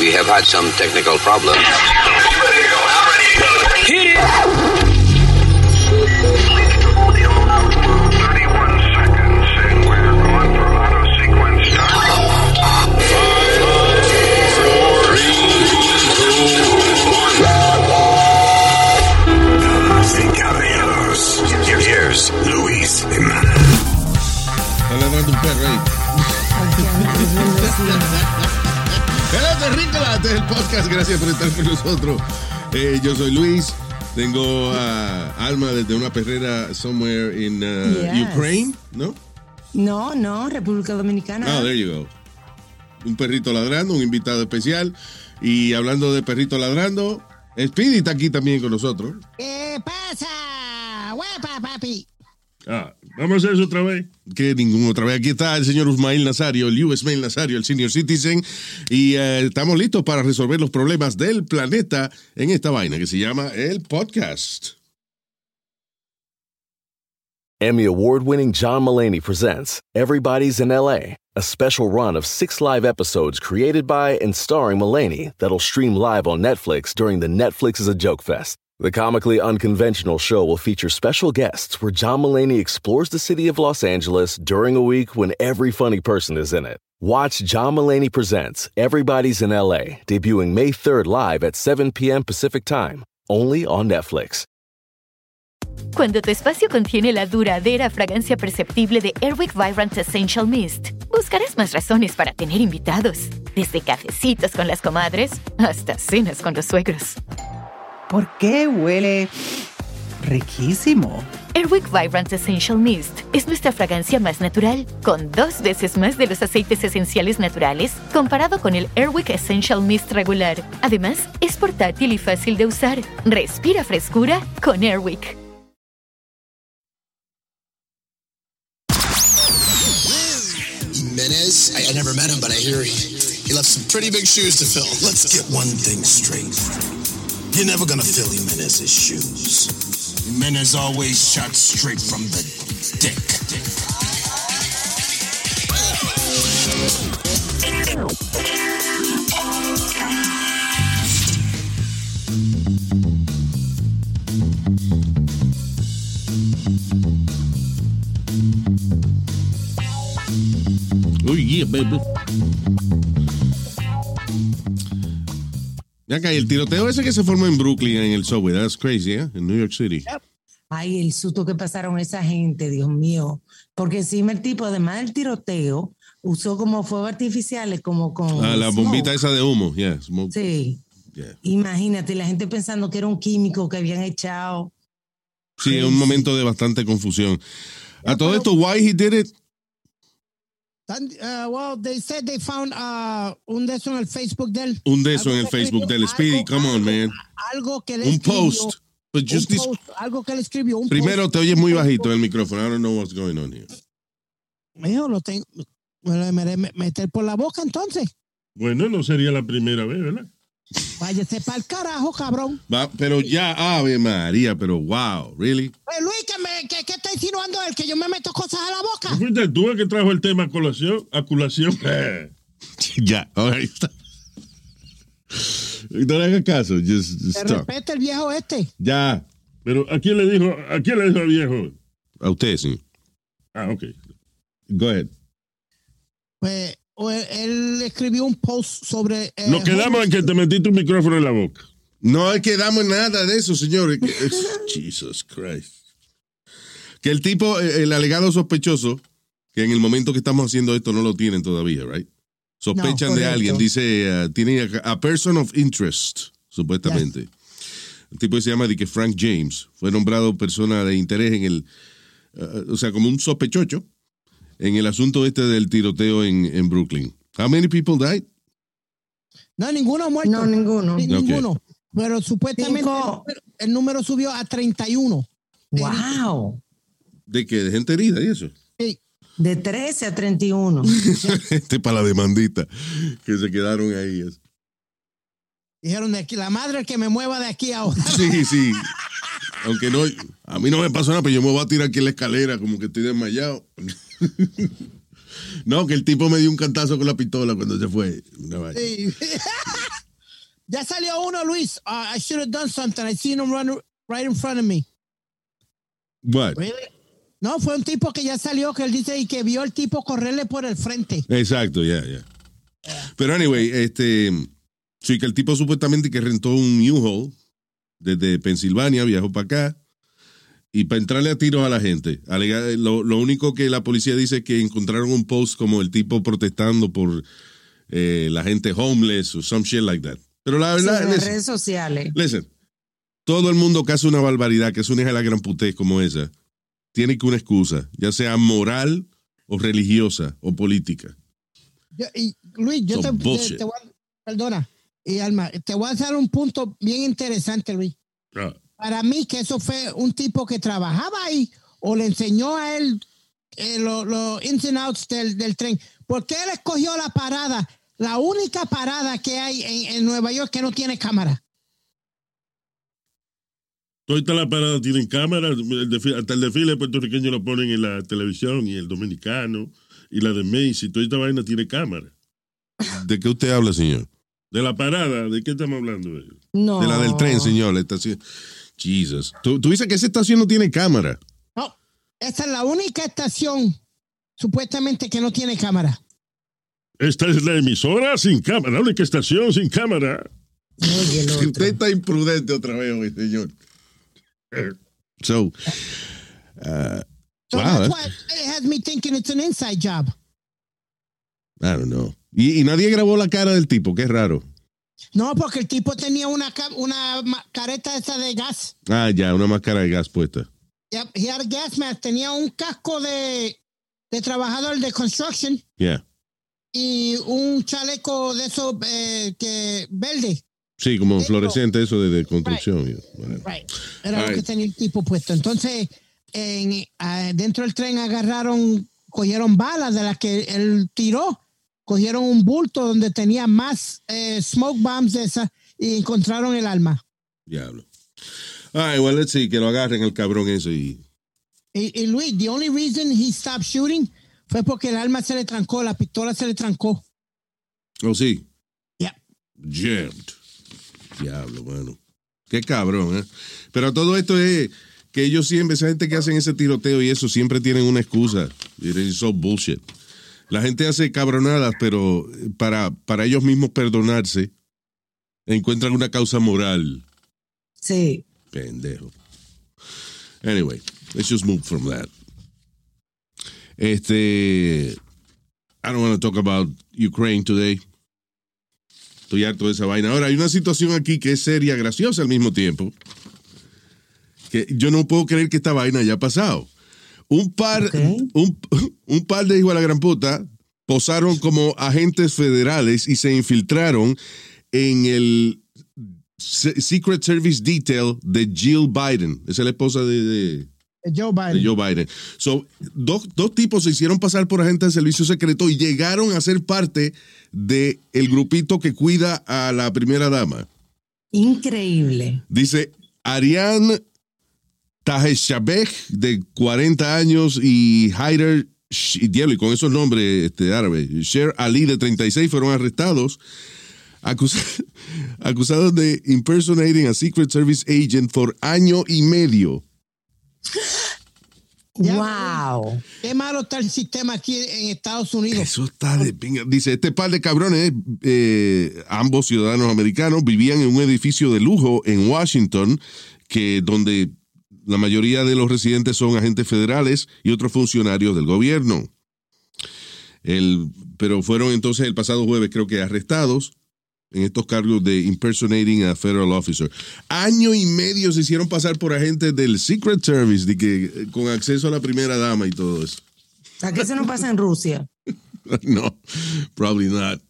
We have had some technical problems. Hit it! Damas y caballeros, here's Luis Jimenez. Está ladrando un Hello, Terrícola, este es el podcast. Gracias por estar con nosotros. Eh, yo soy Luis. Tengo a Alma desde una perrera somewhere in uh, Yes. Ukraine, ¿no? No, no, República Dominicana. Ah, there you go. Un perrito ladrando, un invitado especial. Y hablando de perrito ladrando, Speedy está aquí también con nosotros. ¿Qué pasa? ¡Huepa, papi! Ah, vamos a hacer eso otra vez. Que ninguna otra vez. Aquí está el señor Usmail Nazario, el US Mail Nazario, el senior citizen. Y eh, estamos listos para resolver los problemas del planeta en esta vaina que se llama el podcast. Emmy award winning John Mullaney presents Everybody's in LA, a special run of six live episodes created by and starring Mullaney that'll stream live on Netflix during the Netflix is a Joke Fest. The comically unconventional show will feature special guests where John Mullaney explores the city of Los Angeles during a week when every funny person is in it. Watch John Mullaney Presents Everybody's in LA, debuting May 3rd live at 7 p.m. Pacific Time, only on Netflix. Cuando tu espacio contiene la duradera fragancia perceptible de Airwick Vibrant Essential Mist, buscarás más razones para tener invitados, desde cafecitos con las comadres hasta cenas con los suegros. ¿Por qué huele riquísimo? Airwick Vibrant Essential Mist es nuestra fragancia más natural, con dos veces más de los aceites esenciales naturales comparado con el Airwick Essential Mist regular. Además, es portátil y fácil de usar. Respira frescura con Airwick. Jimenez? I, I never met him, but I hear he, he left some pretty big shoes to fill. Let's get one thing straight. You're never gonna fill Jimenez's shoes. Jimenez always shot straight from the dick. Uy, yeah, baby. Ya y el tiroteo ese que se formó en Brooklyn, en el subway, that's crazy, ¿eh? En New York City. Ay, el susto que pasaron esa gente, Dios mío. Porque encima el tipo, además del tiroteo, usó como fuegos artificiales, como con. Ah, la smoke. bombita esa de humo, yeah, smoke. Sí. Yeah. Imagínate, la gente pensando que era un químico que habían echado. Sí, es un momento de bastante confusión. A todo esto, why he did it? Uh, well, they said they found uh, un de eso en el Facebook de él. Un de eso en el Facebook del Speedy, come on, man. Algo que le Un post. But just un this- post, algo que le escribió. Un Primero, post. te oyes muy bajito el micrófono. I don't know what's going on here. Mijo, lo tengo. Me, me- meter por la boca entonces. Bueno, no sería la primera vez, ¿verdad? Váyase para el carajo, cabrón. Va, pero ya, Ave María, pero wow, really? Eh, Luis, ¿qué, me, qué, qué está insinuando él? ¿Que yo me meto cosas a la boca? ¿No fuiste tú el que trajo el tema a colación? A colación. ya, ahora está. No le hagas caso, just, just respeta el viejo este. Ya, Pero ¿a quién le dijo, a quién le dijo al viejo? a usted sí. Ah, ok. Go ahead. Pues o él, él escribió un post sobre. eh, Nos quedamos en que te metiste un micrófono en la boca. No es que damos nada de eso, es- Jesus Christ. Que el tipo, eh, el alegado sospechoso, que en el momento que estamos haciendo esto no lo tienen todavía, right? Sospechan No, de alguien, dice, uh, tiene a, a person of interest, supuestamente. El tipo que se llama de que Frank James fue nombrado persona de interés en el, uh, o sea, como un sospechoso en el asunto este del tiroteo en, en Brooklyn. How many people died? No, ninguno ha muerto. No, ninguno. Ni-. Ninguno. Pero supuestamente Cinco. el número, el número subió a 31. ¡Wow! ¿De qué? ¿De gente herida y eso? Sí. De 13 a 31. este para la demandita que se quedaron ahí. Dijeron de aquí, la madre que me mueva de aquí ahora. Sí, sí. Aunque no, a mí no me pasó nada, pero yo me voy a tirar aquí en la escalera como que estoy desmayado. No, que el tipo me dio un cantazo con la pistola cuando se fue. Sí. ya salió uno, Luis. Uh, I should have done something. I seen him run right in front of me. What? No, fue un tipo que ya salió, que él dice, y que vio el tipo correrle por el frente. Exacto, ya, ya. Pero anyway, este, sí que el tipo supuestamente que rentó un U-Haul desde Pensilvania, viajó para acá y para entrarle a tiros a la gente. Alega- Lo, lo único que la policía dice es que encontraron un post como el tipo protestando por eh, la gente homeless o some shit like that. Pero la Sí, verdad, en las listen, redes sociales. listen, todo el mundo que hace una barbaridad, que es una hija de la gran putez como esa, tiene que una excusa, ya sea moral o religiosa o política. Yo- y, Luis, yo te, te- te voy a, perdona, y Alma, te voy a hacer un punto bien interesante, Luis. Ah, Para mí que eso fue un tipo que trabajaba ahí o le enseñó a él eh, los los ins and outs del, del tren. ¿Por qué él escogió la parada? La única parada que hay en, en Nueva York que no tiene cámara. Todas las paradas tienen cámaras, el desfile- hasta el desfile puertorriqueño lo ponen en la televisión y el dominicano y la de Macy, toda esta vaina tiene cámara. ¿De qué usted habla, señor? De la parada, ¿de qué estamos hablando? No. De la del tren, señor, la estación. Jesus. Tú, tú dices que esa estación no tiene cámara. No, esta es la única estación supuestamente que no tiene cámara. Esta es la emisora sin cámara, la única estación sin cámara. Oye. Usted está imprudente otra vez hoy, señor. So, uh, So Wow, that's eh. why it has me thinking it's an inside job. I don't know. Y, y nadie grabó la cara del tipo, qué raro. No, porque el tipo tenía una, una careta esa de gas. Ah, ya, una máscara de gas puesta. Yep, he had a gas mask. Tenía un casco de, de trabajador de construction Yeah. y un chaleco de esos eh, que verde. Sí, como Negro. fluorescente eso de, de construcción. yeah, whatever. Right. Era lo Right. que tenía el tipo puesto. Entonces, en, ah, dentro del tren agarraron, cogieron balas de las que él tiró, cogieron un bulto donde tenía más eh, smoke bombs de esas y encontraron el arma. Diablo. Ah, well, let's see, que lo agarren el cabrón ese y... Y, y Luis, the only reason he stopped shooting fue porque el arma se le trancó, la pistola se le trancó. Oh, sí. Yep. Jammed. Diablo, mano. Qué cabrón, ¿eh? Pero todo esto es que ellos siempre, esa gente que hacen ese tiroteo y eso, siempre tienen una excusa. It is so bullshit. La gente hace cabronadas, pero para, para ellos mismos perdonarse, encuentran una causa moral. Sí. Pendejo. Anyway, let's just move from that. Este. I don't want to talk about Ukraine today. Estoy harto de esa vaina. Ahora, hay una situación aquí que es seria, graciosa al mismo tiempo. Que yo no puedo creer que esta vaina haya pasado. Un par, un, un par de hijos de la gran puta posaron como agentes federales y se infiltraron en el Se- Secret Service Detail de Jill Biden. Esa es la esposa de, de- Joe Biden. de Joe Biden. So, dos, dos tipos se hicieron pasar por agentes de servicio secreto y llegaron a ser parte del el grupito que cuida a la primera dama. Increíble. Dice Ariane Tajeshabeh, de 40 años, y Haider, y diablo, y con esos nombres este, árabes, Sher Ali, de 36, fueron arrestados, acus- acusados de impersonating a Secret Service agent por año y medio. Wow. Qué malo está el sistema aquí en Estados Unidos. Eso está de pinga. Dice, este par de cabrones, eh, ambos ciudadanos americanos, vivían en un edificio de lujo en Washington, que donde la mayoría de los residentes son agentes federales y otros funcionarios del gobierno. El, pero fueron entonces el pasado jueves, creo que arrestados en estos cargos de impersonating a federal officer. Año y medio se hicieron pasar por agentes del Secret Service, de que, eh, con acceso a la primera dama y todo eso. ¿A qué se nos pasa en Rusia? no, probably not.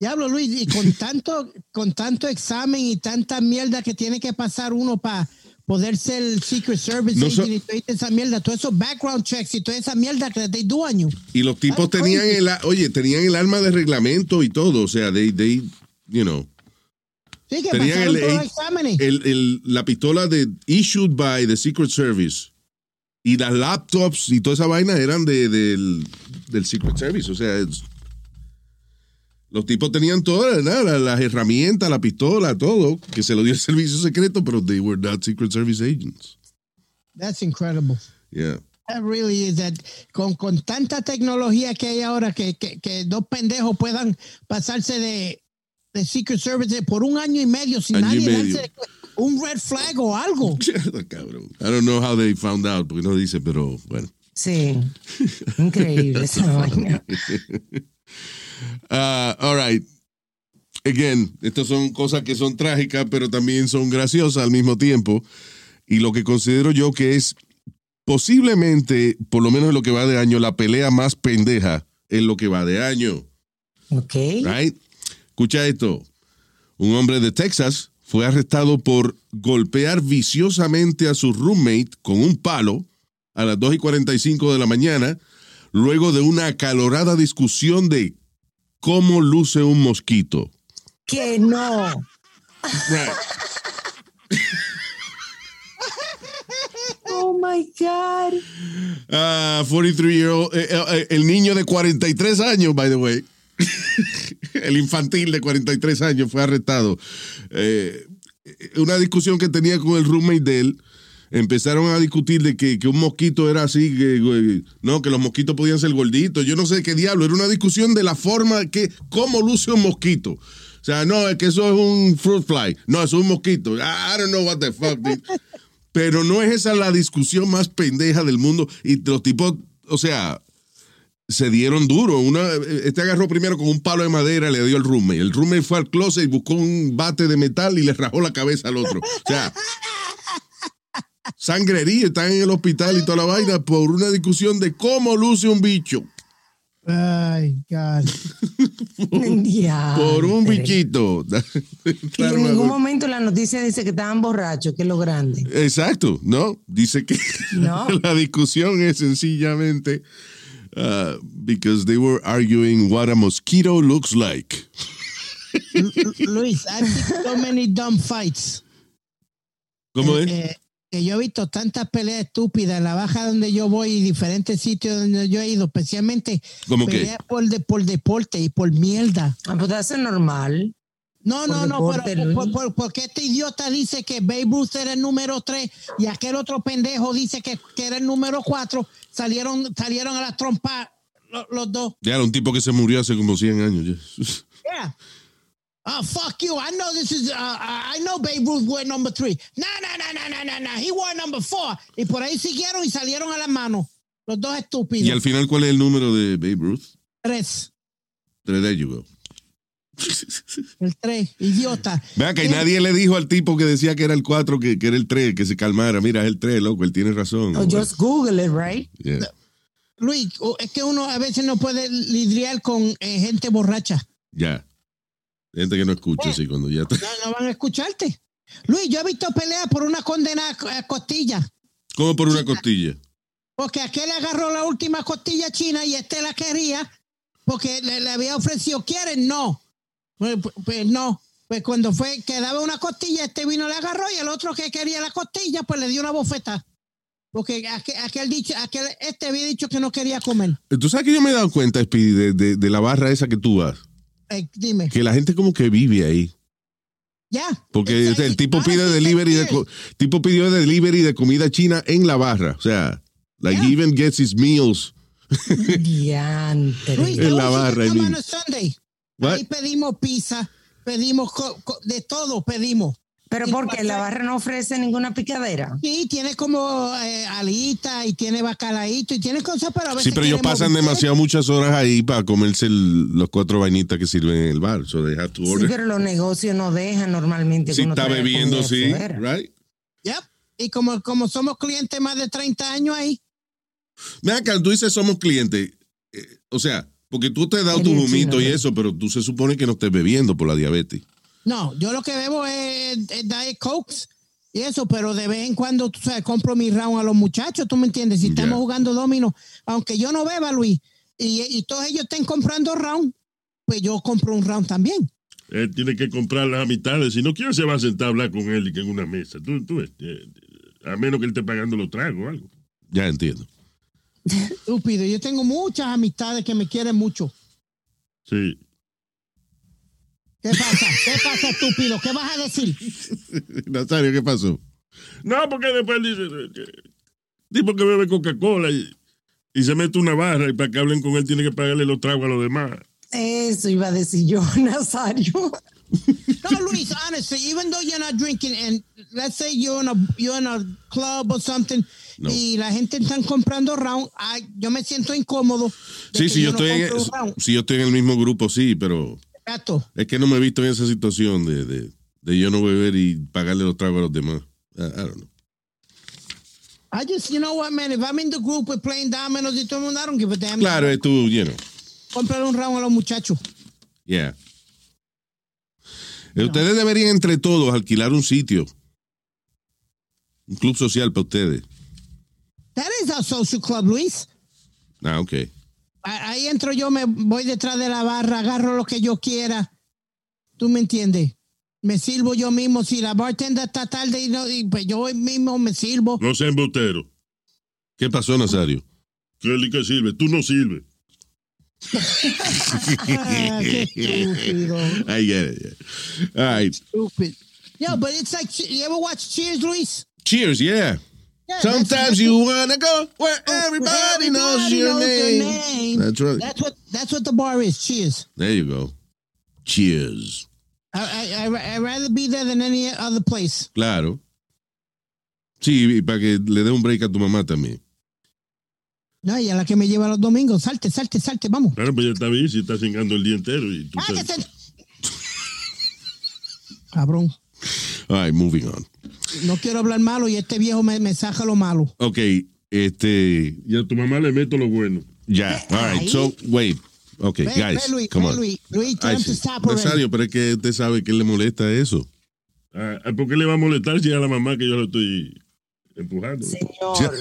Diablo, Luis, y con tanto, con tanto examen y tanta mierda que tiene que pasar uno para poder ser el Secret Service No so- y toda esa mierda, todos esos background checks y toda esa mierda que they do on you. Y los tipos That's tenían crazy. el, oye, tenían el arma de reglamento y todo, o sea, they, they, you know, Sí, que tenían el, el- el- la pistola de issued by the Secret Service Y las laptops y toda esa vaina eran de, del, del Secret Service. O sea, es- los tipos tenían todas las, las herramientas, la pistola, todo, que se lo dio el servicio secreto, pero they were not Secret Service agents. That's incredible. Yeah. That really is that con, con tanta tecnología que hay ahora que, que, que dos pendejos puedan pasarse de, de Secret Service por un año y medio sin Año nadie medio. darse un red flag o algo. Cabrón. I don't know how they found out, porque no dice, pero bueno. Sí. Increíble esa vaina. Ah, all right. Again, estas son cosas que son trágicas, pero también son graciosas al mismo tiempo. Y lo que considero yo que es posiblemente, por lo menos en lo que va de año, la pelea más pendeja en lo que va de año. Ok. Right? Escucha esto. Un hombre de Texas fue arrestado por golpear viciosamente a su roommate con un palo a las 2 y 45 de la mañana, luego de una acalorada discusión de cómo luce un mosquito. Que no. Oh my God. Ah, 43 year old, eh, eh, el niño de 43 años, by the way. el infantil de 43 años fue arrestado. Eh, una discusión que tenía con el roommate de él. Empezaron a discutir de que, que un mosquito era así, que, no, que los mosquitos podían ser gorditos. Yo no sé qué diablo. Era una discusión de la forma que, cómo luce un mosquito. O sea, no, es que eso es un fruit fly. No, eso es un mosquito. I don't know what the fuck. dude. Pero no es esa la discusión más pendeja del mundo. Y los tipos, o sea, se dieron duro. Una, este agarró primero con un palo de madera, le dio al roommate. El roommate fue al closet y buscó un bate de metal y le rajó la cabeza al otro. O sea, sangrería, están en el hospital y toda la vaina por una discusión de cómo luce un bicho. Ay, God. Por un bichito. Y en ningún momento la noticia dice que estaban borrachos, que es lo grande. Exacto, ¿no? Dice que No. la discusión es sencillamente uh, because they were arguing what a mosquito looks like. Luis, I've seen so many dumb fights. ¿Cómo Eh, es? eh, que yo he visto tantas peleas estúpidas en la baja donde yo voy y diferentes sitios donde yo he ido, especialmente ¿Cómo qué? peleas por, de, por deporte y por mierda. Ah, pues eso es normal. No, Por no, no, deporte, pero Luis. por, por- porque este idiota dice que Babe Ruth era el número 3 y aquel otro pendejo dice que, que era el número 4, salieron, salieron a la trompa lo- los, dos. Ya era un tipo que se murió hace como 100 años. ya. Yeah. Oh, fuck you. I know this is, uh, I know Babe Ruth wore number 3. No, no, no, no, no, no, no. He wore number 4. Y por ahí siguieron y salieron a las manos. Los dos estúpidos. Y al final, ¿cuál es el número de Babe Ruth? Tres. There you go. El 3. Idiota. Vea que nadie le dijo al tipo que decía que era el 4, que, que era el 3, que se calmara. Mira, es el 3, loco, él tiene razón. Oh, just Google it, right? Yeah. Luis, o- es que uno a veces no puede lidiar con eh, gente borracha. Ya. Gente que no escucha, así cuando ya está. No, no van a escucharte. Luis, yo he visto peleas por una condena a costilla. Como por una costilla. Porque aquel agarró la última costilla china y este la quería porque le, le había ofrecido, ¿quieren? No. Pues, pues, pues no. Pues cuando fue que daba una costilla, este vino le agarró y el otro que quería la costilla, pues le dio una bofeta. Porque aquel, aquel dicho, aquel, este había dicho que no quería comer. Tú sabes que yo me he dado cuenta, Speedy, de, de- de la barra esa que tú vas. Eh, dime. Que la gente como que vive ahí. Ya. Porque o sea, el tipo pide delivery de tipo pidió delivery de comida china en la barra. O sea, like he even gets his meals. En la barra, I mean. Sunday. Ahí pedimos pizza, pedimos de todo, pedimos. Pero porque la barra no ofrece ninguna picadera. Sí, tiene como eh, alita y tiene bacalaíto y tiene cosas, pero a veces Sí, pero ellos pasan demasiado muchas horas ahí para comerse el- los cuatro vainitas que sirven en el bar. So they have to Sí, pero los negocios no dejan normalmente. si está bebiendo, sí, right? Yep. Y como, como somos clientes más de 30 años ahí, acá, tú dices somos clientes. Eh, o sea, porque tú te has dado tu vomito y eso, pero tú se supone que no estés bebiendo por la diabetes. No, yo lo que bebo es, es Diet Cokes y eso, pero de vez en cuando, tú sabes, compro mi round a los muchachos, tú me entiendes, si estamos jugando domino, aunque yo no beba, Luis, y, y todos ellos estén comprando round, pues yo compro un round también. Él tiene que comprar las mitades. Si no quiere, se va a sentar a hablar con él y que en una mesa. Tú, tú ves, eh, a menos que él esté pagando los tragos o algo. Ya entiendo. Estúpido. Yo tengo muchas amistades que me quieren mucho. Sí. ¿Qué pasa? ¿Qué pasa, estúpido? ¿Qué vas a decir? Nazario, ¿qué pasó? No, porque después dice, tipo que bebe Coca-Cola y, y se mete una barra y para que hablen con él tiene que pagarle los tragos a los demás. Eso iba a decir yo, Nazario. No, Luis, honestly, even though you're not drinking, and let's say you're in a, you're in a club or something, No. y la gente están comprando round, ay, yo me siento incómodo. Sí, sí, yo no estoy, en, sí, yo estoy en el mismo grupo, sí, pero Es que no me he visto en esa situación de, de, de yo no beber y pagarle los tragos a los demás. I, I don't know. I just, you know what, man, if I'm in the group with playing dominoes y todo el mundo, I don't give a damn. Claro, es tú, you know. Comprar un round a los muchachos. Yeah. Eh, Ustedes deberían entre todos alquilar un sitio. Un club social para ustedes. That is a social club, Luis. Ah, ok. Ahí entro yo, me voy detrás de la barra, agarro lo que yo quiera. ¿Tú me entiendes? Me sirvo yo mismo. Si la bartender está tarde, y no, y pues yo mismo me sirvo. No sea embustero. ¿Qué pasó, Nazario? Y que sirve. Tú no sirves. Qué estúpido. I get it. All right. Stupid. Yeah, but it's like, you ever watch Cheers, Luis? Cheers, yeah. Sometimes you wanna go where everybody, knows, your, knows name. name. That's right. That's what that's what the bar is. Cheers. There you go. Cheers. I I I I'd rather be there than any other place. Claro. Sí, y para que le dé un break a tu mamá también. No, y a la que me lleva los domingos. Salte, salte, salte, vamos. Claro, pues ya está bien si está cingando el día entero. Y tú. Cabrón. All right, moving on. No quiero hablar malo y este viejo me, me saca lo malo. Ok, este, y a tu mamá le meto lo bueno. ya. All right, so, wait. Ok, Ve, guys, ve, Luis, come ve, on. Luis. Luis, him to stop. Nazario, pero es que usted sabe que le molesta eso. Ah, ¿Por qué le va a molestar si es a la mamá que yo lo estoy empujando? Señor.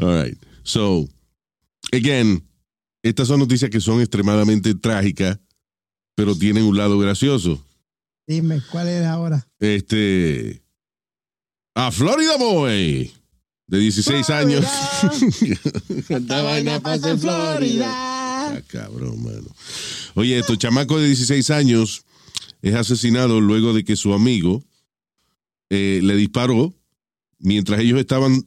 All right. So, again, estas son noticias que son extremadamente trágicas, pero tienen un lado gracioso. Dime, ¿cuál es ahora? Este. A Florida Boy, de 16 años. Esta vaina pasa en Florida. Ah, cabrón, mano. Oye, estos chamaco de 16 años es asesinado luego de que su amigo eh, le disparó mientras ellos estaban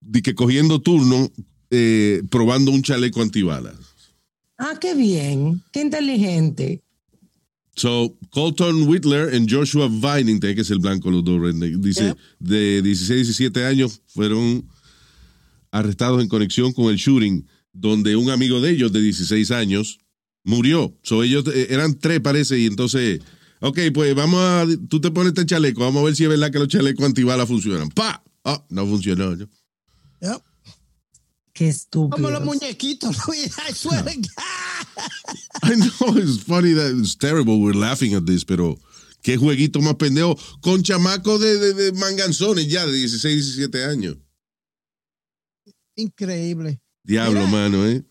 di que cogiendo turno eh, probando un chaleco antibalas. Ah, qué bien. Qué inteligente. So, Colton Whitler y Joshua Vining, que ser blanco los dos, dice, de 16 y 17 años fueron arrestados en conexión con el shooting, donde un amigo de ellos de 16 años murió. So, ellos eh, eran tres, parece, y entonces, ok, pues vamos a, tú te pones este chaleco, vamos a ver si es verdad que los chalecos antibalas funcionan. ¡Pa! Ah, no funcionó. ¿no? Yep. Qué estúpido. Como los muñequitos, Luis. I swear to God. I know it's funny that it's terrible. We're laughing at this, pero qué jueguito más pendejo con chamacos de, de, de manganzones ya de 16, 17 años. Increíble. Diablo, Mira. mano, ¿eh?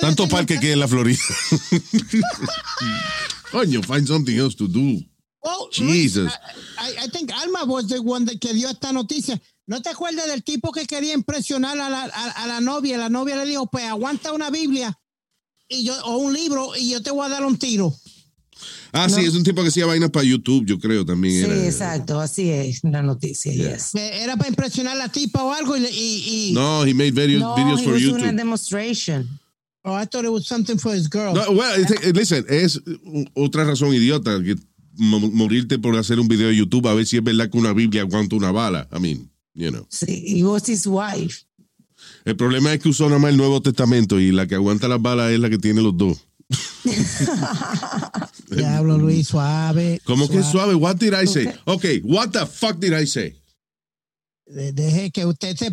Tanto parque que en la Florida. Coño, find something else to do. Oh, Luis, Jesus. I, I think Alma was the one that- que dio esta noticia. ¿No te acuerdas del tipo que quería impresionar a la, a, a la novia? La novia le dijo, pues aguanta una Biblia y yo, o un libro y yo te voy a dar un tiro. Ah, sí, es un tipo que hacía vainas para YouTube, yo creo también. Sí, era. exacto. Así es la noticia. Yeah. Yes. Que Era para impresionar a la tipa o algo y... le- y, y No, he made videos, No, videos it for was YouTube. una demonstration. Oh, I thought it was something for his girl. No, well, it's- listen, es otra razón idiota que mo- morirte por hacer un video de YouTube a ver si es verdad que una Biblia aguanta una bala. I mean, you know. Sí, it was his wife. El problema es que usó nada más el Nuevo Testamento y la que aguanta las balas es la que tiene los dos. Diablo, Luis, suave. ¿Cómo que suave? What did I say? Ok. What the fuck did I say? De- Deje que usted se,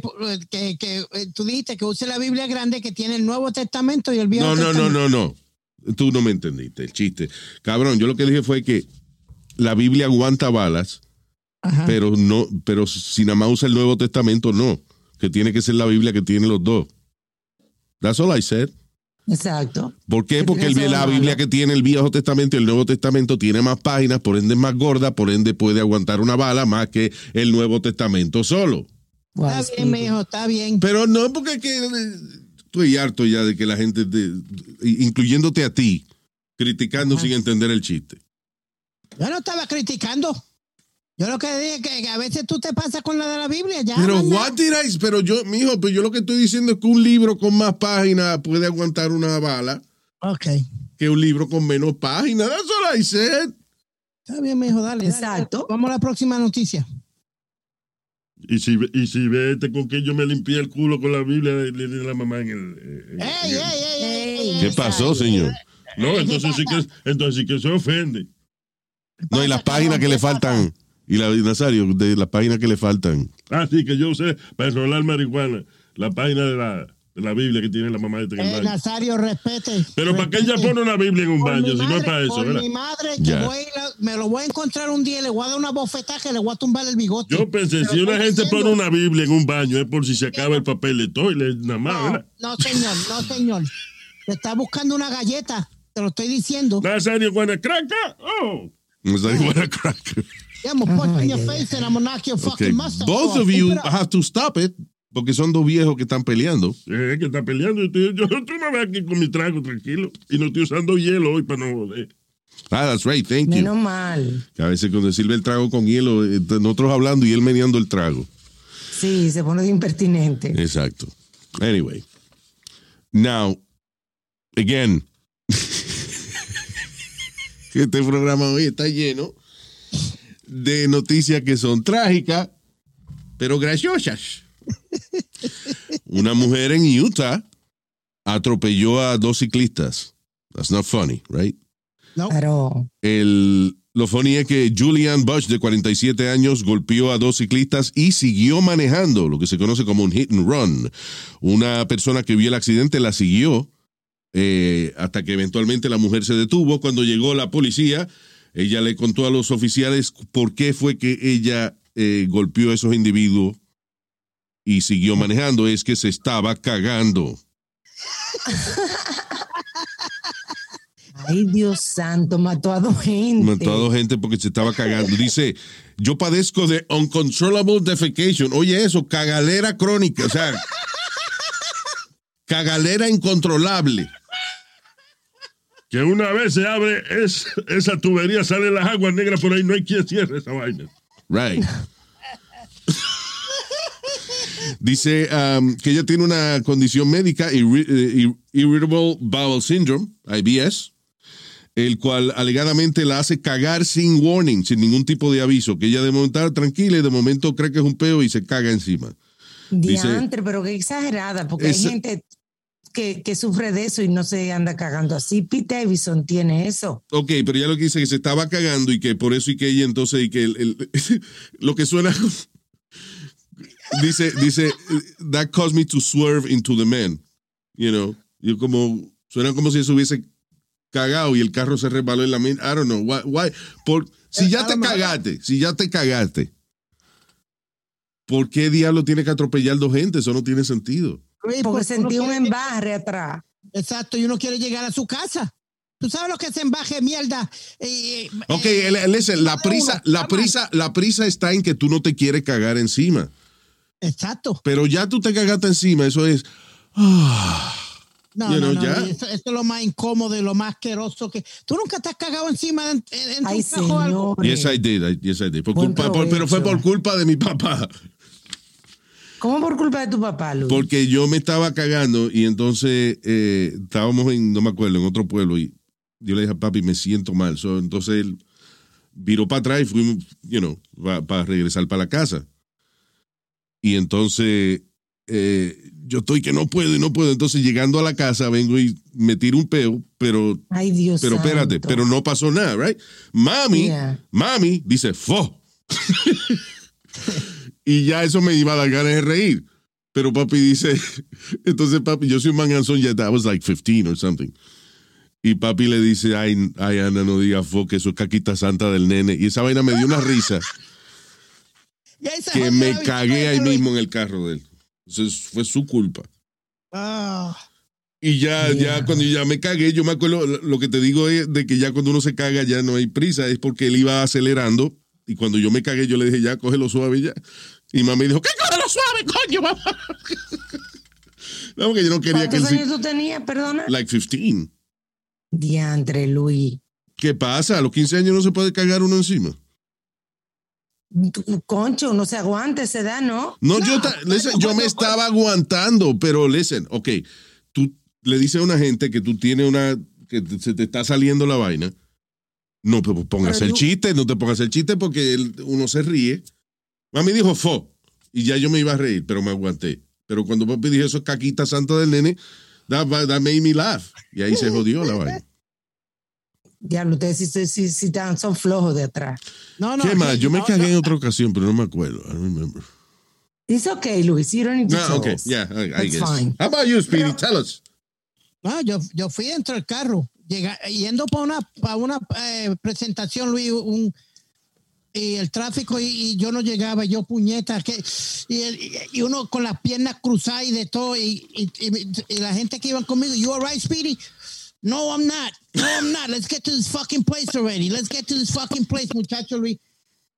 que, que eh, tú dijiste que use la Biblia grande que tiene el Nuevo Testamento y el Viejo No, no, no, Testamento. no, no. Tú no me entendiste el chiste. Cabrón, yo lo que dije fue que la Biblia aguanta balas, Ajá. pero no, pero si nada más usa el Nuevo Testamento, no. Que tiene que ser la Biblia que tiene los dos. That's all I said. Exacto. ¿Por qué? ¿Qué Porque el- la? Biblia que tiene el Viejo Testamento y el Nuevo Testamento tiene más páginas, por ende es más gorda, por ende puede aguantar una bala más que el Nuevo Testamento solo. Está bien, mijo, está bien. Pero no, porque es que eh, estoy harto ya de que la gente, te- incluyéndote a ti, criticando sin entender el chiste. Yo no estaba criticando. Yo lo que dije es que, que a veces tú te pasas con la de la Biblia. Ya, Pero manda. what did I- pero yo, mijo, pues yo lo que estoy diciendo es que un libro con más páginas puede aguantar una bala Ok. que un libro con menos páginas. That's all I said. Está bien, mijo, dale. dale. Exacto. Vamos a la próxima noticia. Y si, y si vete con que yo me limpié el culo con la Biblia de, de- de la mamá en el. en- ¡Ey, en el- ey, ey, ey, ey! ¿Qué pasó, señor? No, entonces sí que, entonces sí que se ofende. No, y las páginas que le faltan, y la Nazario, de las páginas que le faltan. Ah, sí, que yo usé para enrolar marihuana la página de la, de la Biblia que tiene la mamá de el Eh, baño. Nazario, respete. Pero ¿para qué ella pone una Biblia en un Por baño si no es para eso, por verdad? mi madre, que Ya. voy me lo voy a encontrar un día y le voy a dar una bofetada que le voy a tumbar el bigote. Yo pensé, Pero si una gente diciendo- pone una Biblia en un baño es por si se acaba el papel de toilet, nada más, No, ¿verdad? no, señor, no, señor. Te está buscando una galleta. Te lo estoy diciendo. Nazario Guanacraca, oh. Nazario Guanacracker. Yeah, I'm gonna punch Oh, in your yeah, face and I'm gonna knock your fucking Okay. mustache Both off. of you have to stop it, porque son dos viejos que están peleando. Eh, que está peleando. Yo, yo, tú me ves aquí con mi trago tranquilo. Y no estoy usando hielo hoy para no joder. Ah, that's right, thank you. Menos mal. Que a veces cuando sirve el trago con hielo, eh, nosotros hablando y él meneando el trago. Sí, se pone de impertinente. Exacto. Anyway. Now, again. este programa hoy está lleno de noticias que son trágicas, pero graciosas. Una mujer en Utah atropelló a dos ciclistas. That's not funny, right? Pero El, lo funny es que Julian Bush, de 47 años, golpeó a dos ciclistas y siguió manejando, lo que se conoce como un hit and run. Una persona que vio el accidente la siguió eh, hasta que eventualmente la mujer se detuvo. Cuando llegó la policía, ella le contó a los oficiales por qué fue que ella eh, golpeó a esos individuos y siguió manejando. Es que se estaba cagando. Ay, Dios santo, mató a dos gente. Mató a dos gente porque se estaba cagando. Dice, yo padezco de uncontrollable defecation. Oye eso, cagalera crónica. O sea, cagalera incontrolable. Que una vez se abre es, esa tubería, salen las aguas negras por ahí, no hay quien cierre esa vaina. Right. Dice um, que ella tiene una condición médica, irri- eh, ir- Irritable Bowel Syndrome, IBS, el cual alegadamente la hace cagar sin warning, sin ningún tipo de aviso, que ella de momento está tranquila y de momento cree que es un peo y se caga encima. Dice- Diantre, pero qué exagerada, porque hay gente que, que sufre de eso y no se anda cagando así. Pete Davidson tiene eso. Ok, pero ya lo que dice que se estaba cagando y que por eso y que ella entonces y que el- el- lo que suena dice dice that caused me to swerve into the man, you know, yo como suena como si se hubiese cagado y el carro se resbaló en la mente. I don't know why, why por si ya te cagaste, si ya te cagaste. ¿Por qué diablo tiene que atropellar dos gente? Eso no tiene sentido. Luis, Porque uno sentí un quiere- embarre atrás. Exacto, y uno quiere llegar a su casa. ¿Tú sabes lo que es embaje de mierda? Eh, Ok, eh, el- el- listen, la uno, prisa, está la prisa, la prisa está en que tú no te quieres cagar encima. Exacto. Pero ya tú te cagaste encima, eso es. ah, No, You no, know, no. ya. Eso, eso es lo más incómodo y lo más asqueroso que. ¿Tú nunca te has cagado encima en, en, en Ay, tu algo? yes, I did. I- Yes, I did. Por culpa- por- pero fue por culpa de mi papá. ¿Cómo por culpa de tu papá, Luis? Porque yo me estaba cagando y entonces eh, estábamos en, no me acuerdo, en otro pueblo y yo le dije a papi, me siento mal. So, entonces él viró para atrás y fuimos, you know, para regresar para la casa. Y entonces eh, yo estoy que no puedo y no puedo. Entonces llegando a la casa vengo y me tiro un peo, pero Ay, Dios Pero espérate, santo. pero no pasó nada, right? Mami, Yeah. mami dice, fo. y ya eso me iba a dar ganas de reír. Pero papi dice, entonces papi, yo soy un manganzón, ya I was like 15 or something. Y papi le dice, ay, ay Ana, no diga fo, que eso es caquita santa del nene. Y esa vaina me dio una risa que me cagué ahí mismo en el carro de él. Entonces fue su culpa. Ah, Y ya, ya cuando ya me cagué, yo me acuerdo, lo que te digo es de que ya cuando uno se caga ya no hay prisa, es porque él iba acelerando y cuando yo me cagué yo le dije ya, cógelo suave ya. Y mamá me dijo, ¿qué cógelo suave, coño, mamá? no, porque yo no quería que ¿Cuántos años tú tenías, perdona? Like 15. Diantre, Luis. ¿Qué pasa? A los 15 años no se puede cagar uno encima. Concho, no se aguanta esa edad, ¿no? No, yo, ta- listen, yo me estaba aguantando, pero listen, ok, tú le dices a una gente que tú tienes una, que se te está saliendo la vaina, no pues, pongas Pero el tú- chiste, no te pongas el chiste porque uno se ríe. Mami dijo fo, y ya yo me iba a reír, pero me aguanté. Pero cuando papi dijo eso, caquita santa del nene, that, that made me laugh. Y ahí se jodió la vaina. Diablo, ustedes sí, sí, sí, son flojos de atrás. No, no. ¿Qué más? Yo me no, cagué no. en otra ocasión, pero no me acuerdo. I don't remember. It's okay, Luis. You don't need to No, tell okay, yeah, I, I guess. fine. How about you, Speedy? Tell us. No, yo, yo fui dentro del carro, llega, yendo para una, para una eh, presentación, Luis, un, y el tráfico, y, y yo no llegaba, yo puñeta, que, y, y uno con las piernas cruzadas y de todo, y, y- la gente que iban conmigo, you all right, Speedy? No, I'm not. No, I'm not. Let's get to this fucking place already. Let's get to this fucking place, muchacho Luis.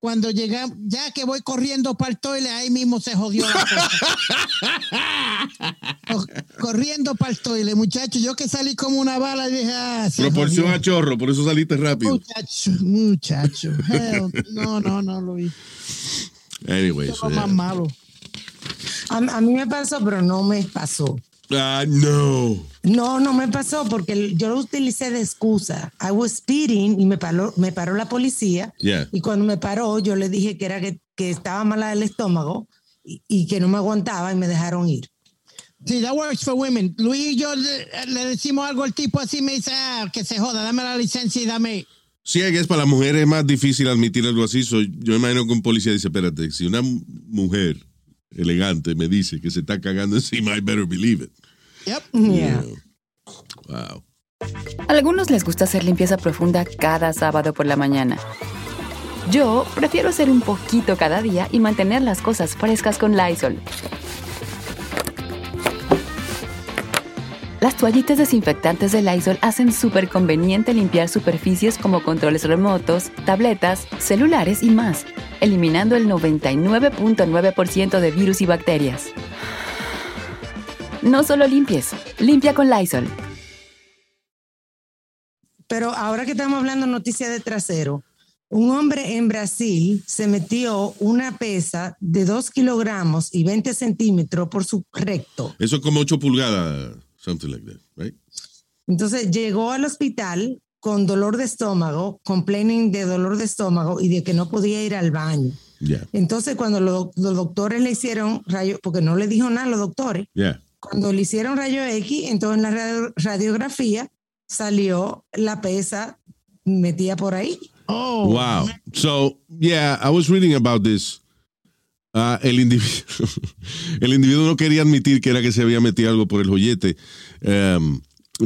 Cuando llegamos, ya que voy corriendo para el toile, ahí mismo se jodió la cosa. Co- corriendo para el toile, muchacho. Yo que salí como una bala, dije, ah, se Proporción jodió. a chorro, por eso saliste rápido. Muchacho, muchacho. Hell, no, no, no, Luis. Anyway, Eso so, es lo más yeah. malo. A, a mí me pasó, pero no me pasó. Ah, no. No, no me pasó porque yo lo utilicé de excusa. I was speeding y me paró, me paró la policía. Yeah. Y cuando me paró, yo le dije que era que, que estaba mala del estómago y, y que no me aguantaba y me dejaron ir. Sí, that works for women. Luis y yo le, le decimos algo al tipo así, me dice, ah, que se joda, dame la licencia y dame. Sí, es que para las mujeres es más difícil admitir algo así. So, yo imagino que un policía dice, espérate, si una mujer elegante me dice que se está cagando encima, I better believe it. Yep. Yeah. Wow. A algunos les gusta hacer limpieza profunda cada sábado por la mañana. Yo prefiero hacer un poquito cada día y mantener las cosas frescas con Lysol. Las toallitas desinfectantes de Lysol hacen súper conveniente limpiar superficies como controles remotos, tabletas, celulares y más, eliminando el 99.9% de virus y bacterias. No solo limpies, limpia con Lysol. Pero ahora que estamos hablando noticia de trasero, un hombre en Brasil se metió una pesa de 2 kilogramos y 20 centímetros por su recto. Eso es como 8 pulgadas, something like that, right? Entonces llegó al hospital con dolor de estómago, complaining de dolor de estómago y de que no podía ir al baño. Yeah, Entonces cuando lo- los doctores le hicieron rayo, porque no le dijo nada a los doctores, yeah. cuando le hicieron rayo X, entonces en la radio- radiografía salió la pesa metida por ahí. Oh, Wow. So, yeah, I was reading about this. Ah, el, individuo, el individuo no quería admitir que era que se había metido algo por el joyete, um,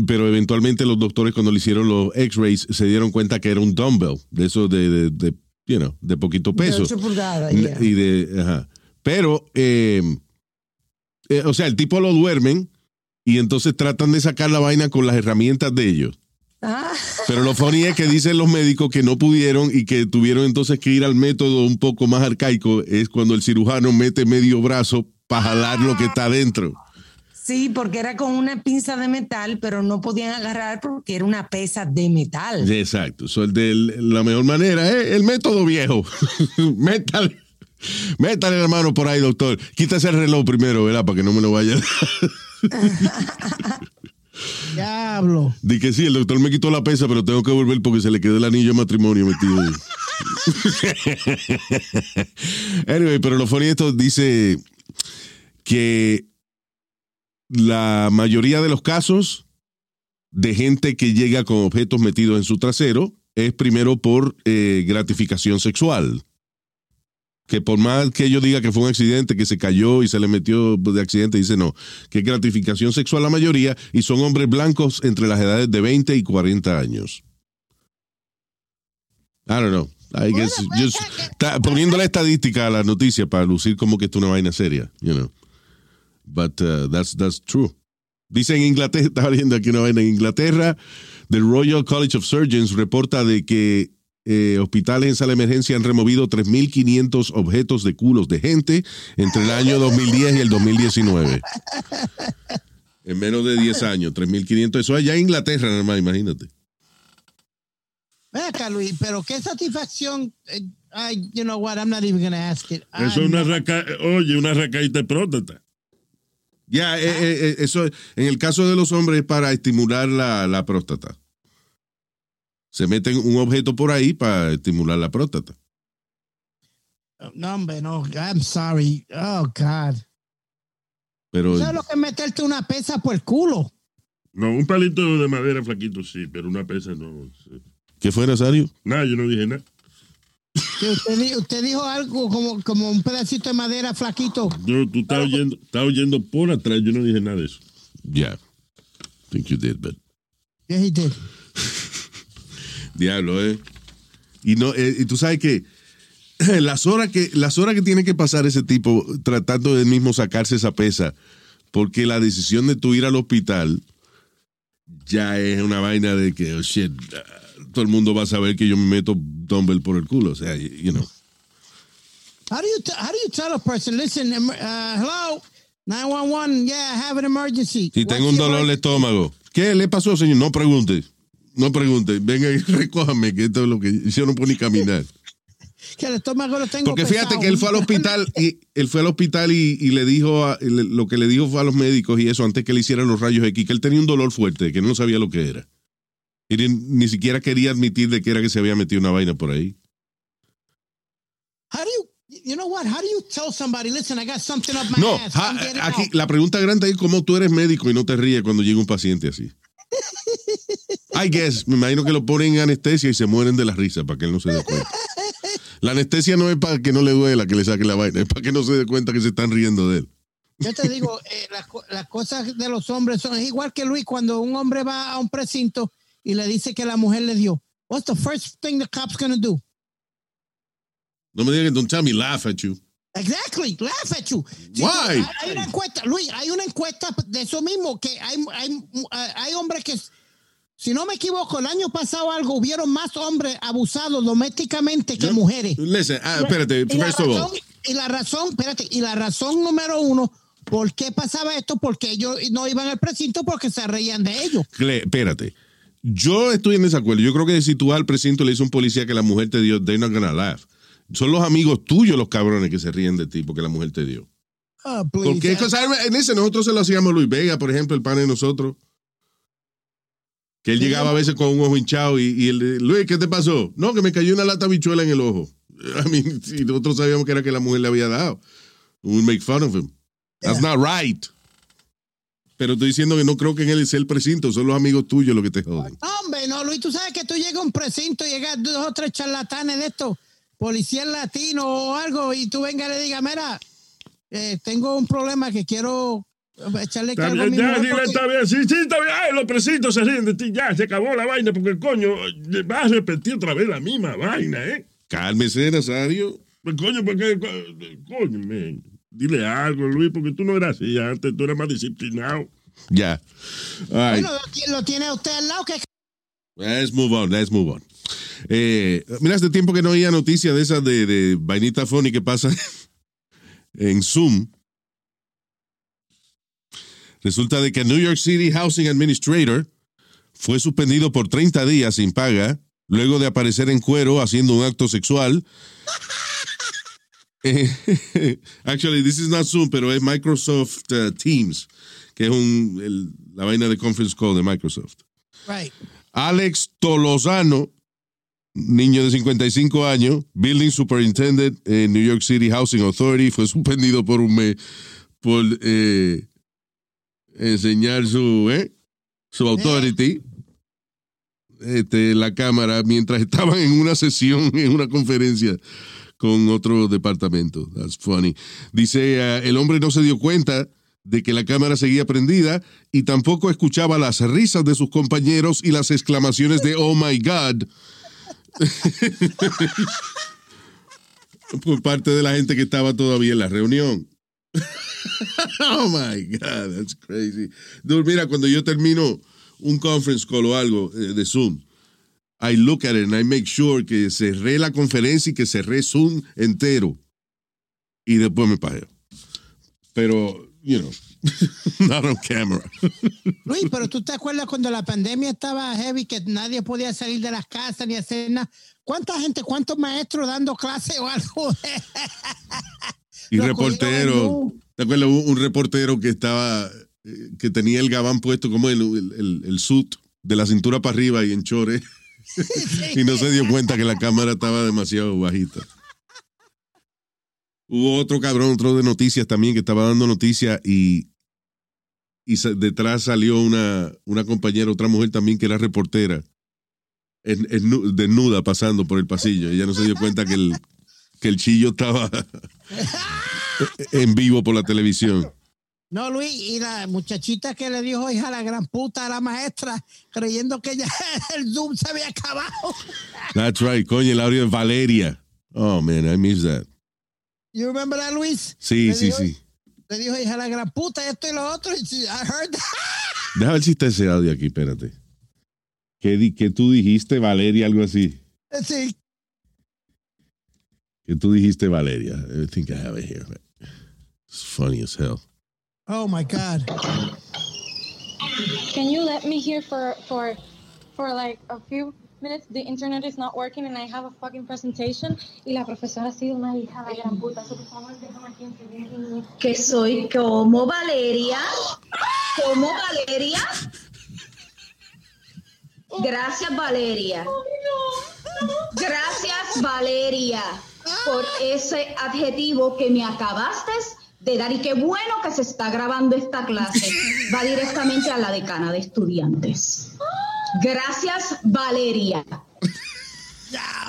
pero eventualmente los doctores cuando le hicieron los x-rays se dieron cuenta que era un dumbbell, de eso de, de, de, you know, de poquito peso. De 8 pulgadas. Yeah. Y de, ajá. Pero, eh, eh, o sea, el tipo lo duermen y entonces tratan de sacar la vaina con las herramientas de ellos. Ah, Pero lo funny es que dicen los médicos que no pudieron y que tuvieron entonces que ir al método un poco más arcaico, es cuando el cirujano mete medio brazo para jalar lo que está adentro. sí, porque era con una pinza de metal, pero no podían agarrar porque era una pesa de metal. Exacto. So, el de la mejor manera es el método viejo. métale. Métale la mano por ahí, doctor. Quítase el reloj primero, ¿verdad? Para que no me lo vaya. diablo. Di que sí, el doctor me quitó la pesa, pero tengo que volver porque se le quedó el anillo de matrimonio metido ahí. anyway, pero lo funny esto dice que la mayoría de los casos de gente que llega con objetos metidos en su trasero es primero por eh, gratificación sexual. Que por más que yo diga que fue un accidente, que se cayó y se le metió de accidente, dice no, que gratificación sexual la mayoría y son hombres blancos entre las edades de 20 y 40 años. I don't know. I guess just- ta- poniendo la estadística a la noticia para lucir como que esto es una vaina seria, you know. But uh, that's, that's true. Dice en Inglaterra, estaba leyendo aquí una vaina, en Inglaterra, the Royal College of Surgeons reporta de que eh, hospitales en sala de emergencia han removido 3.500 objetos de culos de gente entre el año 2010 y el 2019. En menos de 10 años, 3.500. Eso allá en Inglaterra, nada más, imagínate. Acá, Luis, pero qué satisfacción. eh, I, you know what, I'm not even going to ask it. Eso es una raca, oye, una racaíta de próstata. Ya, eh, eh, eh, eso, en el caso de los hombres, es para estimular la, la próstata. Se meten un objeto por ahí para estimular la próstata. No, hombre, no, I'm sorry. Oh, God. Pero ¿Sabes lo que es meterte una pesa por el culo? No, un palito de madera flaquito sí, pero una pesa no. sí. ¿qué fue, Nazario? Nada, yo no dije nada. Que usted, usted dijo algo como, como un pedacito de madera flaquito. Yo, tú estás oyendo, estás oyendo por atrás, yo no dije nada de eso. Ya. Think you did, but. Yeah, he did. Diablo, ¿eh? Y, no, eh, y tú sabes que las horas que las horas que tiene que pasar ese tipo tratando de él mismo sacarse esa pesa, porque la decisión de tú ir al hospital ya es una vaina de que, oh shit, ah, todo el mundo va a saber que yo me meto dumbbell por el culo. O sea, you know. How do you how do you tell a person, listen, em- uh, hello, 911, yeah, I have an emergency. Si tengo un dolor de estómago, ¿qué le pasó, señor? No pregunte. No pregunte. Venga y recójame, que esto es lo que yo no puedo ni caminar. Que el estómago lo tengo Porque fíjate pesado. que él fue al hospital y él fue al hospital y, y le dijo a- le- lo que le dijo fue a los médicos y eso antes que le hicieran los rayos X que él tenía un dolor fuerte que no sabía lo que era y ni, ni siquiera quería admitir de que era que se había metido una vaina por ahí. How do you, you know what? How do you tell somebody, listen, I got something up my No, ass. aquí out." la pregunta grande es cómo tú eres médico y no te ríes cuando llega un paciente así. I guess, me imagino que lo ponen en anestesia y se mueren de la risa para que él no se dé cuenta. La anestesia no es para que no le duela que le saque la vaina, es para que no se dé cuenta que se están riendo de él. Yo te digo, eh, las co- las cosas de los hombres son es igual que Luis cuando un hombre va a un precinto y le dice que la mujer le dio. What's the first thing the cop's gonna do? No me digan que don't tell me laugh at you. Exactly, laugh at you. Si Why? tú- hay una encuesta, Luis, hay una encuesta de eso mismo, que hay, hay, hay hombres que, si no me equivoco, el año pasado algo, hubieron más hombres abusados domésticamente que mujeres. Listen, ah, espérate, Y la razón- Y la razón, espérate, y la razón número uno, ¿por qué pasaba esto? Porque ellos no iban al precinto porque se reían de ellos. Cle- espérate. Yo estoy en desacuerdo. Yo creo que si tú vas al precinto le dices a un policía que la mujer te dio, they're not gonna laugh. Son los amigos tuyos los cabrones que se ríen de ti porque la mujer te dio. Oh, please. Porque es cosa- en ese nosotros se lo hacíamos a Luis Vega, por ejemplo, el pan de nosotros. Que él llegaba a veces con un ojo hinchado y, y él, Luis, ¿qué te pasó? No, que me cayó una lata bichuela en el ojo. I mean, si nosotros sabíamos que era que la mujer le había dado. We make fun of him. That's not right. Pero estoy diciendo que no creo que en él sea el precinto, son los amigos tuyos los que te joden. Hombre, no, Luis, tú sabes que tú llegas a un precinto, llegas dos o tres charlatanes de estos, policías latinos o algo, y tú venga y le digas, mira, eh, tengo un problema que quiero echarle Está bien, ya, dile, está bien, sí, sí, está bien. Ay, los presitos se ríen de ti, ya, se acabó la vaina, porque el coño eh, va a repetir otra vez la misma vaina, ¿eh? Cálmese, Nazario. Pues, coño, porque, coño, man, dile algo, Luis, porque tú no eras así antes, tú eras más disciplinado. Ya. Bueno, lo, lo tiene usted al lado, que Let's move on, let's move on. Eh, mira, hace tiempo que no oía noticias de esas de, de vainita funny que pasa en Zoom. Resulta de que New York City Housing Administrator fue suspendido por 30 días sin paga luego de aparecer en cuero haciendo un acto sexual. Eh, Actually, this is not Zoom, pero es Microsoft uh, Teams, que es un, el- la vaina de conference call de Microsoft. Right. Alex Tolosano, niño de 55 años, Building Superintendent en New York City Housing Authority, fue suspendido por un mes por eh, enseñar su, eh, su authority este, la cámara mientras estaban en una sesión, en una conferencia con otro departamento. That's funny. Dice, eh, el hombre no se dio cuenta de que la cámara seguía prendida y tampoco escuchaba las risas de sus compañeros y las exclamaciones de oh my god por parte de la gente que estaba todavía en la reunión. oh my God, that's crazy. Dude, mira, cuando yo termino un conference call o algo eh, de Zoom, I look at it and I make sure que cerré la conferencia y que cerré Zoom entero. Y después me pageo. Pero, you know, not on camera. Luis, pero tú te acuerdas cuando la pandemia estaba heavy, que nadie podía salir de las casas ni hacer nada. ¿Cuánta gente, cuántos maestros dando clase o algo? Y Lo reportero. cogieron en ¿Te acuerdas? Un, un reportero que estaba, eh, que tenía el gabán puesto como el, el, el, el suit de la cintura para arriba y en chores. y no se dio cuenta que la cámara estaba demasiado bajita. Hubo otro cabrón, otro de noticias también, que estaba dando noticias y, y detrás salió una, una compañera, otra mujer también que era reportera, en- en- desnuda pasando por el pasillo. Ella no se dio cuenta que el, que el chillo estaba en vivo por la televisión. No, Luis, y la muchachita que le dijo hija la gran puta a la maestra, creyendo que ya el Zoom se había acabado. That's right, coño, el audio de Valeria. Oh, man, I miss that. You remember that, Luis? Sí, Le sí, dijo- sí. Le dijo hija la gran puta, esto y lo otro. Y I heard that. Déjame ver si está ese audio aquí, espérate. ¿Qué, di- qué tú dijiste, Valeria? Algo así. Sí. ¿Qué tú dijiste, Valeria? I think I have it here. It's funny as hell. Oh my God. Can you let me here for for for like a few minutes? The internet is not working and I have a fucking presentation. Y la profesora ha sido una hija de gran puta. So, por favor, déjame aquí en Que soy como Valeria. Como Valeria. Gracias, Valeria. Gracias, Valeria, por ese adjetivo que me acabaste de dar. Y qué bueno que se está grabando esta clase. Va directamente a la decana de estudiantes. Gracias, Valeria.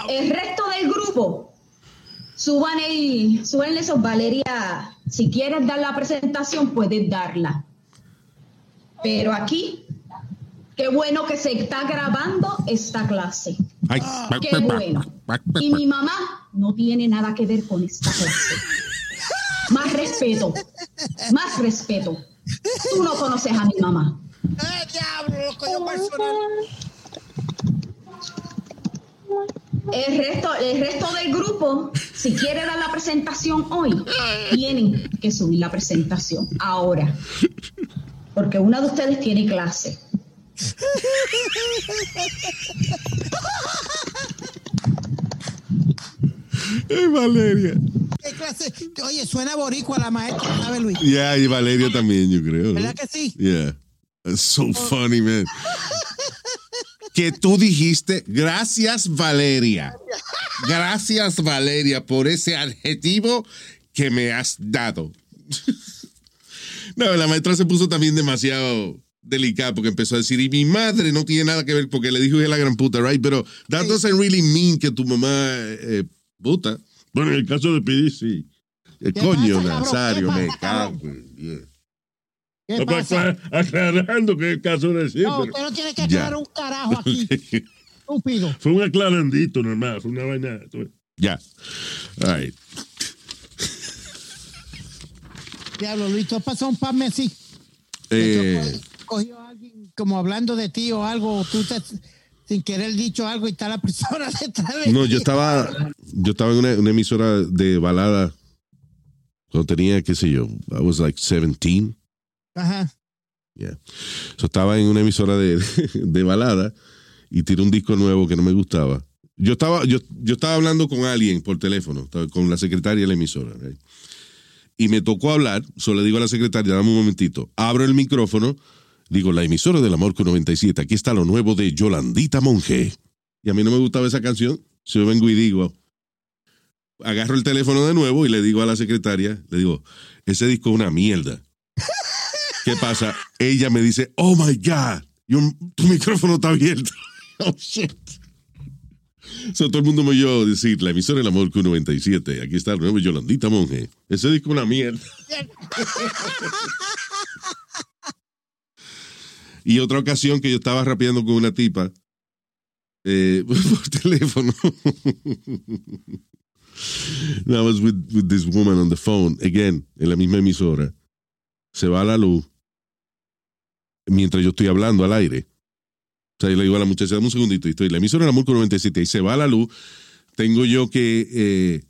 El resto del grupo, suban el, suban esos, Valeria. Si quieres dar la presentación, puedes darla. Pero aquí, qué bueno que se está grabando esta clase. Ay, Qué bueno. Y mi mamá no tiene nada que ver con esta clase. Más respeto. Más respeto. Tú no conoces a mi mamá. ¡Eh, diablo! Personal. El resto, el resto del grupo, si quiere dar la presentación hoy, tienen que subir la presentación ahora. Porque una de ustedes tiene clase. Ay, Valeria. ¿Qué clase? Oye, suena boricua la maestra, ¿sabes, Luis? Yeah, y Valeria también, yo creo. ¿Verdad que sí? Yeah. That's so funny, man. que tú dijiste, gracias, Valeria. Gracias, Valeria, por ese adjetivo que me has dado. no, la maestra se puso también demasiado delicada porque empezó a decir, y mi madre no tiene nada que ver porque le dijo que es la gran puta, right? Pero that doesn't really mean que tu mamá eh, puta. Bueno, en el caso de Pidi, sí. Eh, ¿Qué coño, pasa? Nazario, ¿Qué me cago. en-. ¿Qué pasa? aclar- aclarando que el caso de decir. No, pero usted no tiene que Ya. aclarar un carajo aquí. Estúpido. Fue un aclarandito normal, fue una vaina. Ya. Right. Diablo, Luis, tú has pasado un par así. Eh, Cogió a alguien como hablando de ti o algo, tú te, sin querer dicho algo y está la persona detrás de no, yo estaba, yo estaba en una, una emisora de balada cuando tenía, qué sé yo, I was like 17. Ajá. Yeah. So, estaba en una emisora de, de balada y tiré un disco nuevo que no me gustaba. Yo estaba, yo, yo estaba hablando con alguien por teléfono, con la secretaria de la emisora. right? Y me tocó hablar, solo le digo a la secretaria, dame un momentito. Abro el micrófono, digo, la emisora del Amor 97, aquí está lo nuevo de Yolandita Monge. Y a mí no me gustaba esa canción. Si yo vengo y digo, agarro el teléfono de nuevo y le digo a la secretaria, le digo, ese disco es una mierda. ¿Qué pasa? Ella me dice, oh my God, your- tu micrófono está abierto. oh shit. So, todo el mundo me oyó decir, la emisora del amor Q97, aquí está el nuevo Yolandita Monge. Ese disco es una mierda. y otra ocasión que yo estaba rapeando con una tipa eh, por teléfono. I was with, with this woman on the phone, again, en la misma emisora. se va la luz mientras yo estoy hablando al aire. O sea, yo le digo a la muchacha, dame un segundito, y estoy, la emisora era Murco 97 y se va la luz, tengo yo que eh,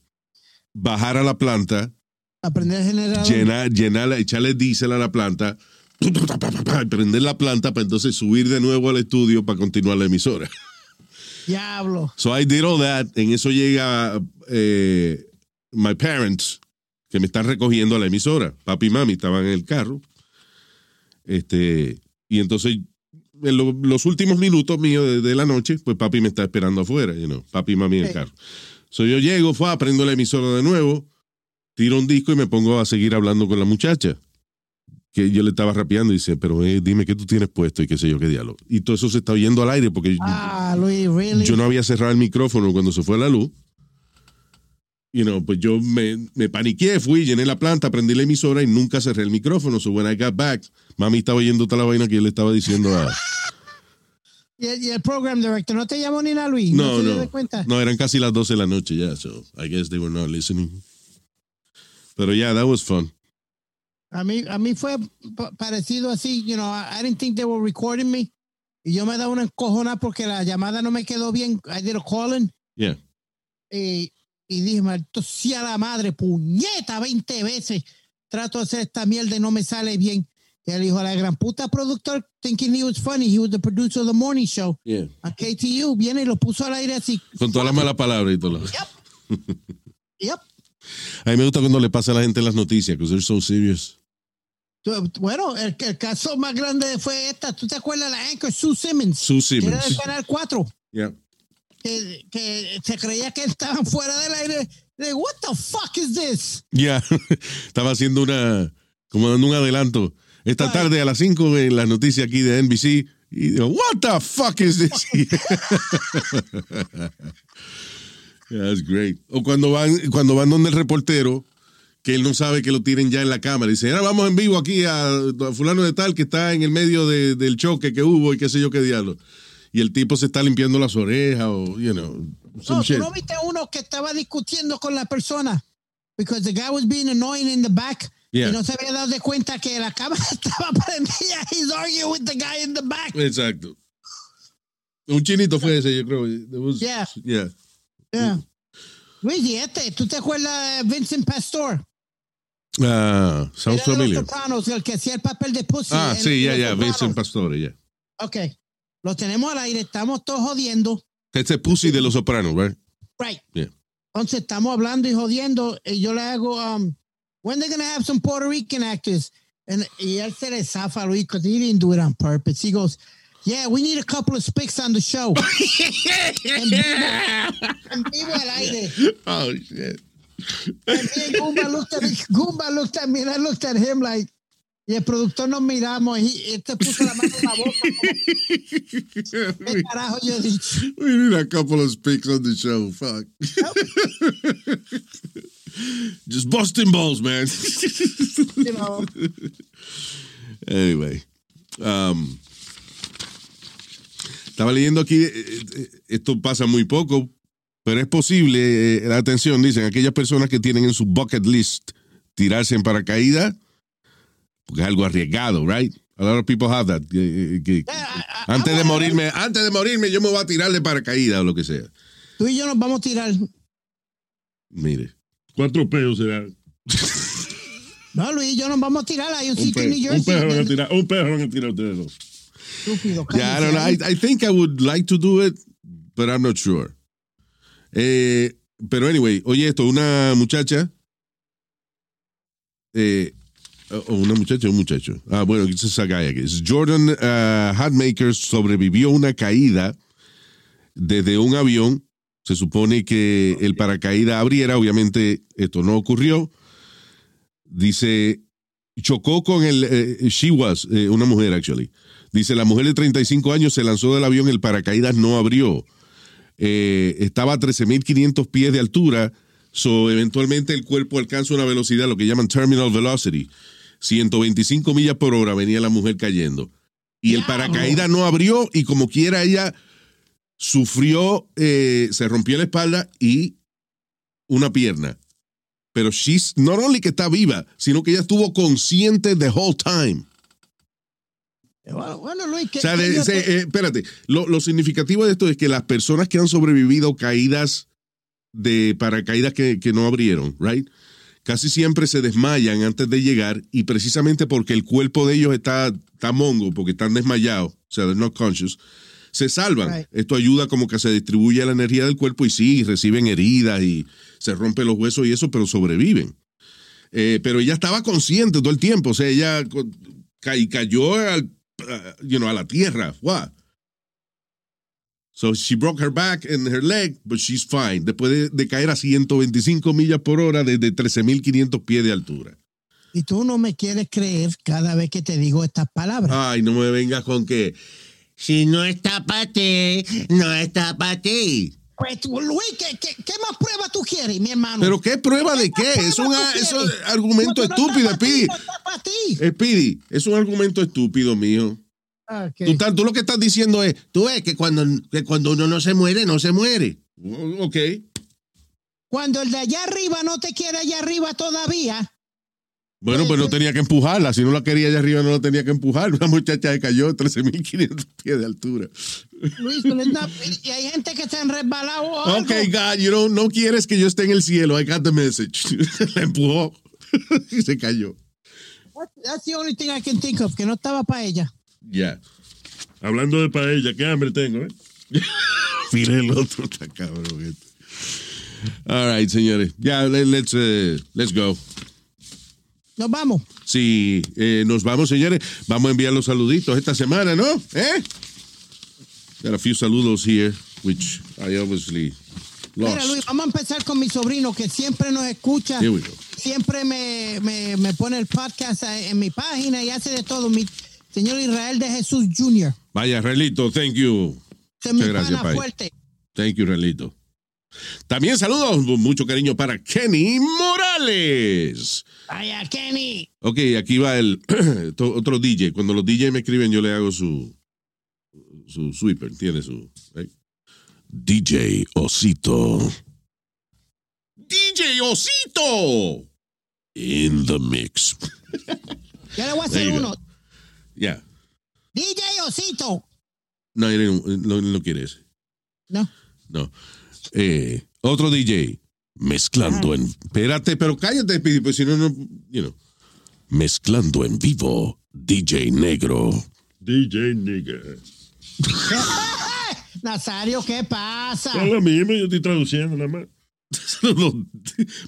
bajar a la planta, Aprender a generar. llenar, llenarla, echarle diésel a la planta, prender la planta para entonces subir de nuevo al estudio para continuar la emisora. Diablo. So I did all that. En eso llega eh, my parents, que me están recogiendo a la emisora. Papi y mami estaban en el carro. Este, y entonces, en lo- los últimos minutos míos de, de la noche, pues papi me está esperando afuera, you know, papi y mami en el carro. So yo llego, fue, prendo la emisora de nuevo, tiro un disco y me pongo a seguir hablando con la muchacha. Que yo le estaba rapeando y dice, pero eh, dime qué tú tienes puesto y qué sé yo qué diálogo. Y todo eso se está oyendo al aire porque Ah, Luis, really. yo no había cerrado el micrófono cuando se fue la luz. You know, pues yo me, me paniqué, fui, llené la planta, prendí la emisora y nunca cerré el micrófono. So when I got back, mami estaba oyendo toda la vaina que yo le estaba diciendo a... Y el, y el program director no te llamó ni nada, Luis. No, no. de cuenta. No, eran casi las 12 de la noche ya, so I guess they were not listening. Pero yeah, that was fun. A mí, a mí fue pa- parecido así, you know, I, I didn't think they were recording me. Y yo me da una encojona porque la llamada no me quedó bien. I did a calling. Yeah. Y, y dije, maldito sea la madre, puñeta, 20 veces. Trato de hacer esta mierda y no me sale bien. Y él dijo, la gran puta productor, thinking he was funny. He was the producer of the morning show. Yeah. A KTU viene y lo puso al aire así. Con todas las malas palabras y todo. lo- Yep. A mí me gusta cuando le pasa a la gente en las noticias, because they're so serious. Bueno, el, el caso más grande fue esta. ¿Tú te acuerdas de la anchor Sue Simmons? Sue Que Era Simmons. del Canal 4. Yeah. Que, que se creía que estaban fuera del aire. De, What the fuck is this? Ya, estaba haciendo una, como dando un adelanto. Esta tarde a las 5 en las noticias aquí de NBC. Y digo, what the fuck is this? Yeah, That's great. O cuando van, cuando van donde el reportero, que él no sabe que lo tienen ya en la cámara. Dice, ahora vamos en vivo aquí a, a fulano de tal que está en el medio de- del choque que hubo y qué sé yo qué diablo. Y el tipo se está limpiando las orejas o, you know, some No, shit. tú no viste uno que estaba discutiendo con la persona. Because the guy was being annoying in the back. Yeah. Y no se había dado de cuenta que la cámara estaba prendida. He's arguing with the guy in the back. Exacto. Un chinito fue ese, yo creo. Was- Yeah. yeah. Yeah. Luis, y este, ¿tú te acuerdas de Vincent Pastor? Ah, sounds Era de familiar. Los Sopranos, el que hacía el papel de Pussy. Ah, en- sí, ya, ya. Vincent Pastore, ya. Ok. Lo tenemos al aire, estamos todos jodiendo. Este pussy de los sopranos, right? Right. Yeah. Entonces estamos hablando y jodiendo. Y yo le hago, um, when they gonna have some Puerto Rican actors? And, y él se le zafa, Luis, because he didn't do it on purpose. He goes, yeah, we need a couple of spics on the show. en, vivo, en vivo al aire. Oh, shit. And me and Goomba looked at Goomba looked at me and I looked at him like, y el productor nos miramos y este puso la mano en la boca. ¿Qué carajo yo dicho? We need a couple of speaks on the show. Fuck. Just busting balls, man. You know. Anyway. um, estaba leyendo aquí, eh, eh, esto pasa muy poco, pero es posible, eh, atención, dicen, aquellas personas que tienen en su bucket list tirarse en paracaídas, porque es algo arriesgado, right? A lot of people have that. que- que- antes de morirme, antes de morirme, yo me voy a tirar de paracaídas o lo que sea. Tú y yo nos vamos a tirar. Mire. Cuatro peos será. No, Luis, y yo nos vamos a tirar. Hay un Un, sitio en New pe- un pejo van a Jersey. tirar, un pejo van a tirar ustedes dos. Estúpido, Yeah, I don't know. I, I think I would like to do it, but I'm not sure. Eh, pero anyway, oye esto, una muchacha, eh, o una muchacha un muchacho. Ah, bueno, it's a guy, guess. Jordan uh, Hatmaker sobrevivió una caída desde un avión. Se supone que el paracaídas abriera, obviamente esto no ocurrió. Dice, chocó con el, eh, she was, eh, una mujer actually. Dice, la mujer de 35 años se lanzó del avión, el paracaídas no abrió. Eh, estaba a 13.500 pies de altura, so eventualmente el cuerpo alcanza una velocidad, lo que llaman terminal velocity. 125 millas por hora venía la mujer cayendo. Y el paracaídas no abrió y como quiera ella sufrió, eh, se rompió la espalda y una pierna. Pero she's not only que está viva, sino que ella estuvo consciente the whole time. Bueno, bueno, Luis, que, O sea, de- te- eh, espérate, lo, lo significativo de esto es que las personas que han sobrevivido caídas de paracaídas que, que no abrieron, right? Casi siempre se desmayan antes de llegar y precisamente porque el cuerpo de ellos está, está mongo, porque están desmayados, o sea, they're not conscious, se salvan. Right. Esto ayuda como que se distribuye la energía del cuerpo y sí, reciben heridas y se rompen los huesos y eso, pero sobreviven. Eh, pero ella estaba consciente todo el tiempo, o sea, ella ca- cayó al, uh, you know, a la tierra. What? So she broke her back and her leg, but she's fine. Después de, de caer a 125 millas por hora desde 13.500 pies de altura. Y tú no me quieres creer cada vez que te digo estas palabras. Ay, no me vengas con que si no está para ti, no está para ti. Pues, Luis, ¿qué, qué, qué más prueba tú quieres, mi hermano? ¿Pero qué prueba de qué? Es un, es argumento no estúpido, Speedy. no. Speedy, es un argumento estúpido, mío. Ah. Tú, lo que estás diciendo es, tú ves que cuando, que cuando uno no se muere, no se muere. Ok. Cuando el de allá arriba no te quiere allá arriba todavía, Bueno, pues no tenía que empujarla. Si no la quería allá arriba, no la tenía que empujar. Una muchacha que cayó 13.500 pies de altura. Luis, y hay gente que se han resbalado o algo. Ok, God, you know, no quieres que yo esté en el cielo. I got the message. la empujó y se cayó. That's the only thing I can think of, que no estaba para ella. Ya. Hablando de paella, qué hambre tengo, ¿eh? Mira el otro, está cabrón. este. All right, señores. Ya, le- let's, eh, let's go. Nos vamos. Sí, eh, nos vamos, señores. Vamos a enviar los saluditos esta semana, ¿no? ¿Eh? Got a few saludos here, which I obviously Mira, lost. Luis, vamos a empezar con mi sobrino que siempre nos escucha. Here we go. Siempre me, me, me pone el podcast en mi página y hace de todo. Mi señor Israel de Jesús Jr. Vaya, Relito, thank you. Muchas gracias, fuerte. Thank you, Relito. También saludos, mucho cariño para Kenny Morales. Vaya, Kenny. Ok, aquí va el otro DJ. Cuando los DJ me escriben, yo le hago su su sweeper, tiene su? DJ Osito. DJ Osito in the mix. Le voy a hacer uno. Ya. DJ Osito. No, no, no, no quiere ese. No. No. Eh, otro DJ mezclando en. Espérate, pero cállate, pues si no, no. You know. Mezclando en vivo, DJ Negro. DJ nigga. Nazario, ¿qué pasa? Es lo mismo, yo estoy traduciendo nada más.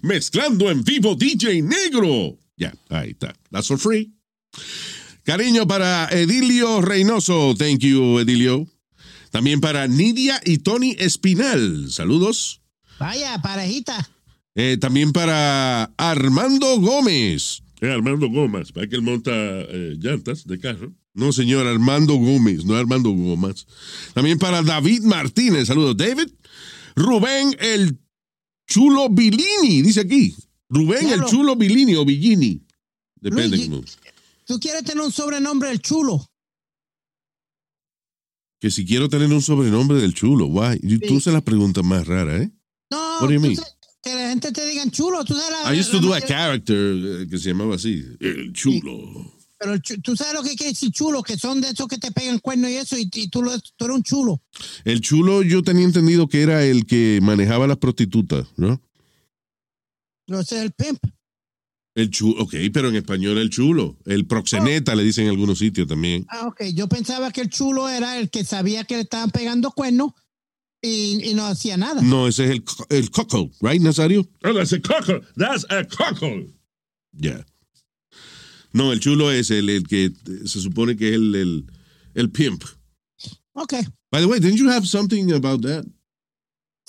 Mezclando en vivo, DJ Negro. Ya, ahí está. That's for free. Cariño para Edilio Reynoso. Thank you, Edilio. También para Nidia y Tony Espinal. Saludos. Vaya, parejita. Eh, también para Armando Gómez. Es Armando Gómez, para que él monta eh, llantas de carro. No, señor, Armando Gómez, no Armando Gómez. También para David Martínez. Saludos, David. Rubén el Chulo Bilini, dice aquí. Rubén Claro. el Chulo Bilini o Billini. Depende. Cómo- Tú quieres tener un sobrenombre el chulo. Que si quiero tener un sobrenombre del Chulo, guay. Tú haces las preguntas más raras, ¿eh? No, What do you tú mean? sabes que la gente te digan chulo. Tú sabes la, I used to do a character eh, que se llamaba así. El Chulo. Pero el tú sabes lo que quiere decir chulo, que son de esos que te pegan cuernos y eso, y, y tú, lo- tú eres un chulo. El Chulo yo tenía entendido que era el que manejaba las prostitutas, ¿no? No ese es el pimp. El chulo, ok, pero en español el chulo. El proxeneta le dicen en algunos sitios también. Ah, ok. Yo pensaba que el chulo era el que sabía que le estaban pegando cuernos y, y no hacía nada. No, ese es el, co- el coco, right, Nazario? Oh, that's a cockle. That's a cockle. Ya. No, el chulo es el, el que se supone que es el, el, el pimp. Ok. By the way, didn't you have something about that?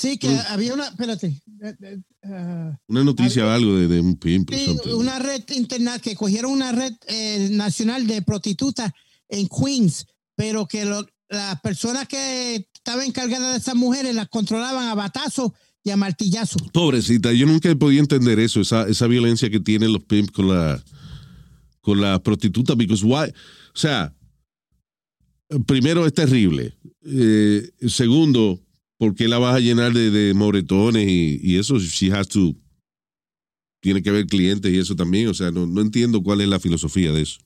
Sí, que Mm. había una, espérate, eh, eh, ah, Una noticia o algo de, de un pimp sí, una red interna que cogieron una red eh, nacional de prostitutas en Queens, pero que las personas que estaban encargadas de esas mujeres las controlaban a batazos y a martillazos. Pobrecita, yo nunca he podido entender eso, esa, esa violencia que tienen los pimps con la con la prostituta, because why? O sea, primero es terrible. Eh, segundo, ¿por qué la vas a llenar de, de moretones y, y eso? She has to tiene que ver clientes y eso también. O sea, no, no entiendo cuál es la filosofía de eso.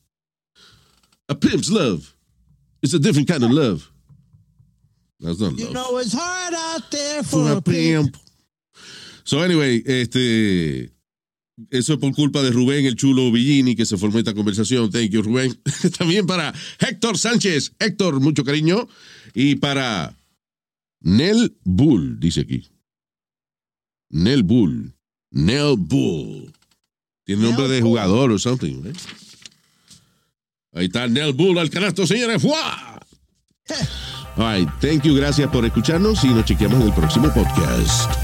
A pimp's love. It's a different kind of love. That's not You love. know it's hard out there For for a a pimp. pimp. So anyway, este, eso es por culpa de Rubén, el chulo Villini, que se formó esta conversación. Thank you, Rubén. También para Héctor Sánchez. Héctor, mucho cariño. Y para Nel Bull, dice aquí. Nel Bull. Nel Bull. Tiene nombre de jugador o something. right? Ahí está Nel Bull al canasto, señores. ¡Fua! All right, thank you, gracias por escucharnos y nos chequeamos en el próximo podcast.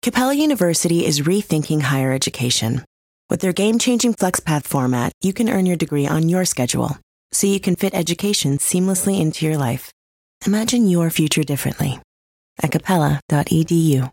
Capella University is rethinking higher education. With their game changing FlexPath format, you can earn your degree on your schedule, so you can fit education seamlessly into your life. Imagine your future differently at capella.edu.